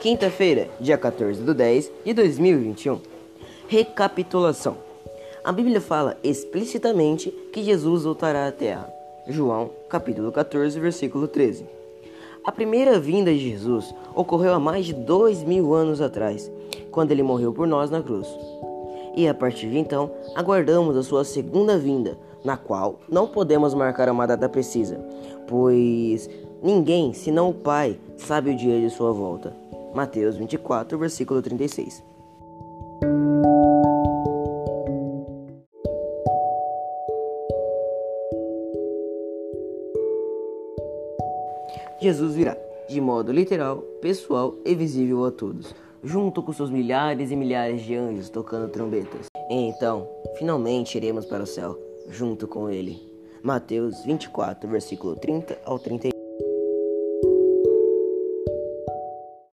Quinta-feira, dia 14 do 10 de 2021. Recapitulação. A Bíblia fala explicitamente que Jesus voltará à Terra. João, capítulo 14, versículo 13. A primeira vinda de Jesus ocorreu há mais de dois mil anos atrás, quando ele morreu por nós na cruz. E a partir de então, aguardamos a sua segunda vinda, na qual não podemos marcar uma data precisa, pois ninguém, senão o Pai, sabe o dia de sua volta. Mateus 24, versículo 36. Jesus virá, de modo literal, pessoal e visível a todos, junto com seus milhares e milhares de anjos tocando trombetas. E então, finalmente iremos para o céu, junto com ele. Mateus 24, versículo 30 ao 31.